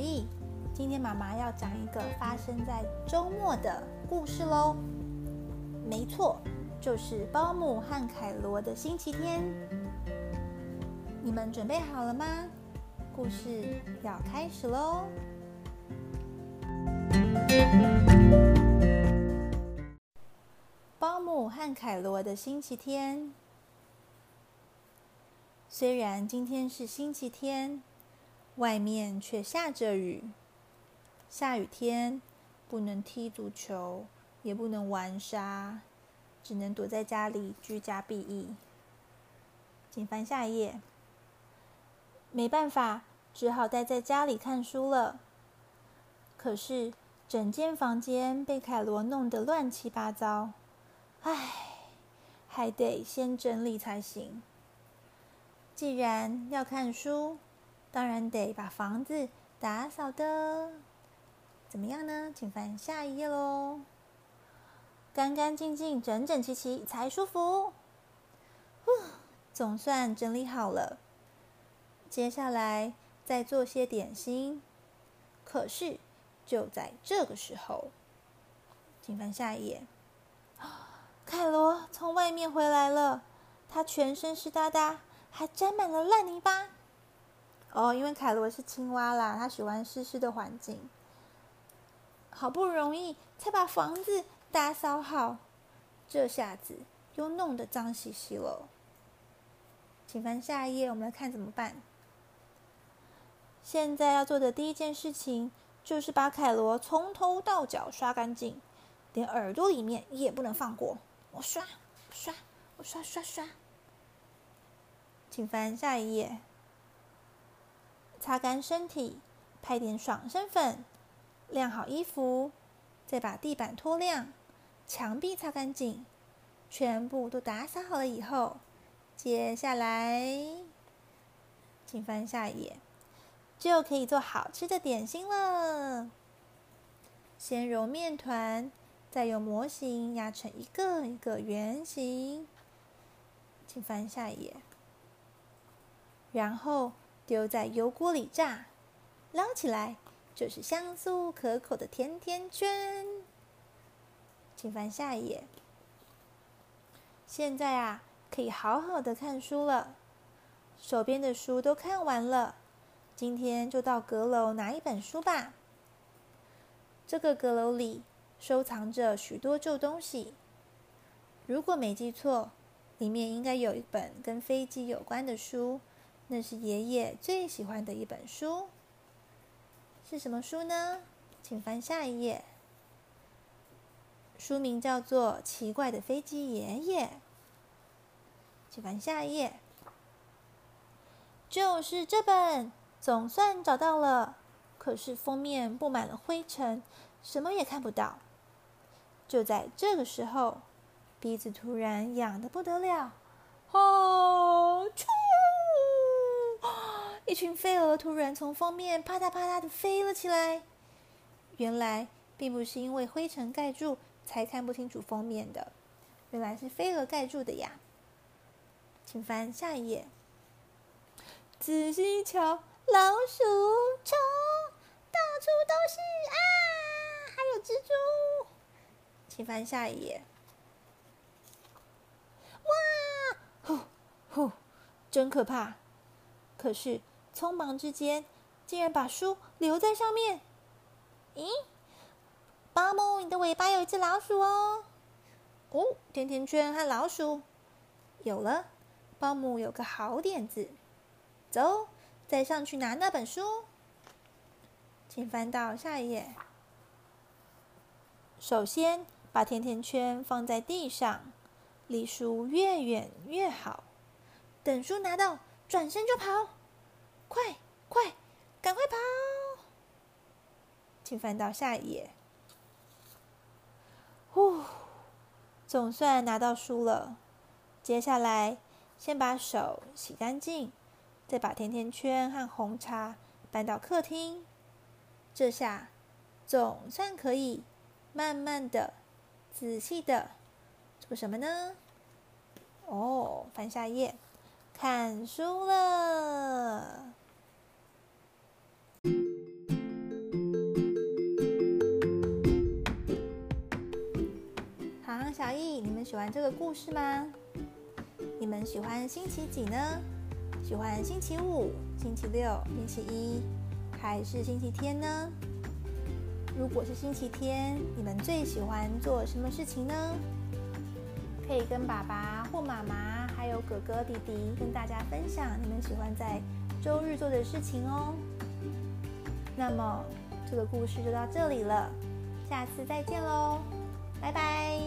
意。今天妈妈要讲一个发生在周末的故事喽。没错，就是包姆和凯罗的星期天。你们准备好了吗？故事要开始喽。包姆和凯罗的星期天。虽然今天是星期天，外面却下着雨。下雨天不能踢足球，也不能玩沙，只能躲在家里居家避疫。请翻下一页。没办法，只好待在家里看书了。可是整间房间被凯罗弄得乱七八糟，唉，还得先整理才行。既然要看书，当然得把房子打扫的。怎么样呢？请翻下一页喽。干干净净、整整齐齐才舒服。呼，总算整理好了。接下来再做些点心。可是就在这个时候，请翻下一页。凯罗从外面回来了，他全身湿哒哒，还沾满了烂泥巴。哦，因为凯罗是青蛙啦，他喜欢湿湿的环境。好不容易才把房子打扫好，这下子又弄得脏兮兮了。请翻下一页，我们来看怎么办。现在要做的第一件事情就是把凯罗从头到脚刷干净，连耳朵里面也不能放过。我刷，刷，我刷刷刷。请翻下一页，擦干身体，拍点爽身粉。晾好衣服，再把地板拖亮，墙壁擦干净，全部都打扫好了以后，接下来，请翻下一页，就可以做好吃的点心了。先揉面团，再用模型压成一个一个圆形，请翻下一页，然后丢在油锅里炸，捞起来。就是香酥可口的甜甜圈，请翻下一页。现在啊，可以好好的看书了。手边的书都看完了，今天就到阁楼拿一本书吧。这个阁楼里收藏着许多旧东西，如果没记错，里面应该有一本跟飞机有关的书，那是爷爷最喜欢的一本书。是什么书呢？请翻下一页。书名叫做《奇怪的飞机爷爷》。请翻下一页。就是这本，总算找到了。可是封面布满了灰尘，什么也看不到。就在这个时候，鼻子突然痒的不得了。哦，啾！一群飞蛾突然从封面啪嗒啪嗒的飞了起来。原来并不是因为灰尘盖住才看不清楚封面的，原来是飞蛾盖住的呀。请翻下一页。仔细瞧，老鼠虫到处都是啊，还有蜘蛛。请翻下一页。哇，呼呼，真可怕。可是。匆忙之间，竟然把书留在上面。咦，巴姆，你的尾巴有一只老鼠哦！哦，甜甜圈和老鼠有了。巴姆有个好点子，走，再上去拿那本书。请翻到下一页。首先把甜甜圈放在地上，离书越远越好。等书拿到，转身就跑。快快，赶快跑！请翻到下一页。呼，总算拿到书了。接下来，先把手洗干净，再把甜甜圈和红茶搬到客厅。这下，总算可以慢慢的、仔细的做什么呢？哦，翻下页，看书了。喜欢这个故事吗？你们喜欢星期几呢？喜欢星期五、星期六、星期一，还是星期天呢？如果是星期天，你们最喜欢做什么事情呢？可以跟爸爸或妈妈，还有哥哥弟弟，跟大家分享你们喜欢在周日做的事情哦。那么，这个故事就到这里了，下次再见喽，拜拜。